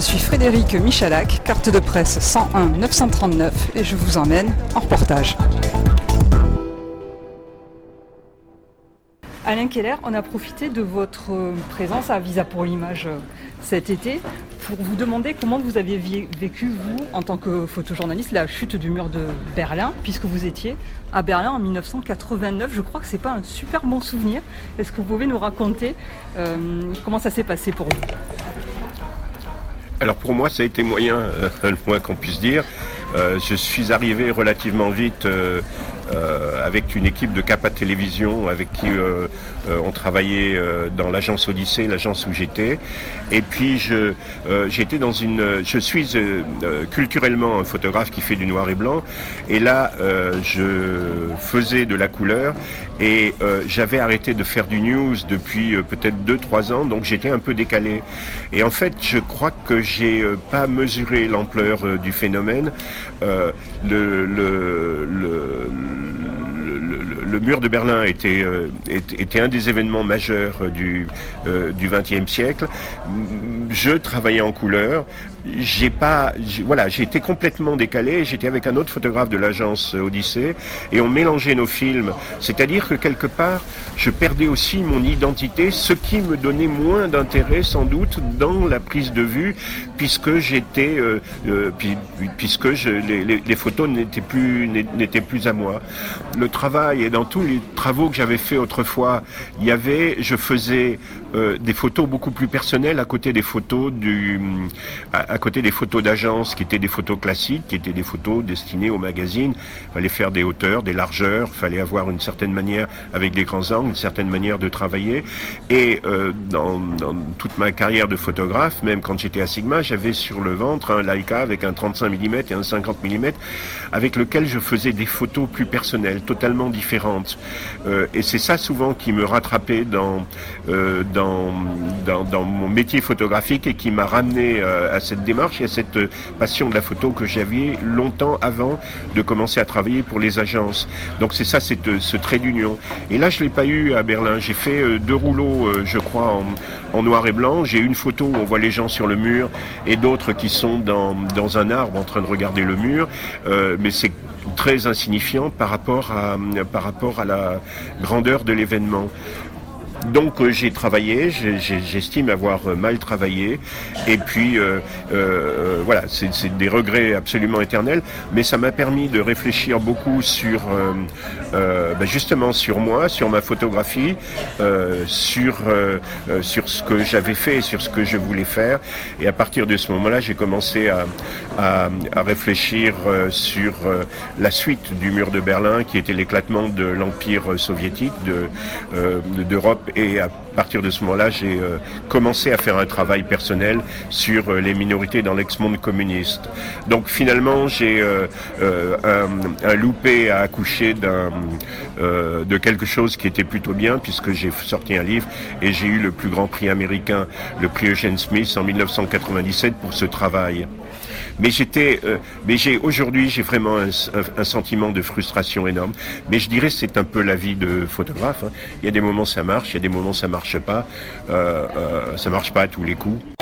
je suis Frédéric Michalak, carte de presse 101 939 et je vous emmène en reportage. Alain Keller, on a profité de votre présence à Visa pour l'image euh, cet été pour vous demander comment vous aviez vécu, vous, en tant que photojournaliste, la chute du mur de Berlin, puisque vous étiez à Berlin en 1989. Je crois que ce n'est pas un super bon souvenir. Est-ce que vous pouvez nous raconter euh, comment ça s'est passé pour vous? Alors pour moi, ça a été moyen, euh, le moins qu'on puisse dire. je suis arrivé relativement vite euh, avec une équipe de Capa Télévision avec qui euh, euh, on travaillait dans l'agence Odyssée, l'agence où j'étais. Et puis je j'étais dans une, je suis culturellement un photographe qui fait du noir et blanc. Et là, je faisais de la couleur et j'avais arrêté de faire du news depuis peut-être 2-3 ans, donc j'étais un peu décalé. Et en fait, je crois que j'ai pas mesuré l'ampleur du phénomène. le, le, le le mur de Berlin était, euh, était un des événements majeurs euh, du XXe euh, siècle. Je travaillais en couleur, j'ai pas, voilà, j'ai été complètement décalé. J'étais avec un autre photographe de l'agence Odyssée et on mélangeait nos films. C'est-à-dire que quelque part, je perdais aussi mon identité, ce qui me donnait moins d'intérêt sans doute dans la prise de vue, puisque j'étais, puisque les, photos n'étaient plus, n'étaient plus à moi. Le travail et dans tous les travaux que j'avais fait autrefois, il y avait, je faisais euh, des photos beaucoup plus personnelles à côté des photos à, côté des photos d'agence qui étaient des photos classiques, qui étaient des photos destinées au magazine. Il fallait faire des hauteurs, des largeurs, fallait avoir une certaine manière avec des grands angles, une certaine manière de travailler. Et euh, dans, dans, toute ma carrière de photographe, même quand j'étais à Sigma, j'avais sur le ventre un Leica avec un 35 mm et un 50 mm, avec lequel je faisais des photos plus personnelles, totalement différentes. Euh, et c'est ça souvent qui me rattrapait dans, euh, dans dans, mon métier photographique et qui m'a ramené euh, à cette démarche et à cette passion de la photo que j'avais longtemps avant de commencer à travailler pour les agences. Donc c'est ça, euh, ce trait d'union. Et là, je l'ai pas eu à Berlin. J'ai fait deux rouleaux, je crois, en, noir et blanc. J'ai une photo où on voit les gens sur le mur et d'autres qui sont dans, dans un arbre en train de regarder le mur. mais c'est très insignifiant par rapport à, par à la grandeur de l'événement. Donc euh, j'ai travaillé, j'estime avoir euh, mal travaillé, et puis euh, voilà, c'est des regrets absolument éternels, mais ça m'a permis de réfléchir beaucoup sur ben justement sur moi, sur ma photographie, sur sur ce que j'avais fait, sur ce que je voulais faire, et à partir de ce moment-là, j'ai commencé à, à, à, réfléchir sur la suite du mur de Berlin, qui était l'éclatement de l'empire soviétique, de d'Europe et à partir de ce moment-là, j'ai euh, commencé à faire un travail personnel sur euh, les minorités dans l'ex-monde communiste. Donc finalement, j'ai euh, un, loupé à accoucher de quelque chose qui était plutôt bien, puisque j'ai sorti un livre et j'ai eu le plus grand prix américain, le prix Eugene Smith en 1997 pour ce travail. Mais j'étais, euh, mais j'ai aujourd'hui j'ai vraiment un, sentiment de frustration énorme. Mais je dirais c'est un peu la vie de photographe. Hein. Il y a des moments ça marche, il y a des moments ça marche pas. Euh, euh, ça marche pas à tous les coups.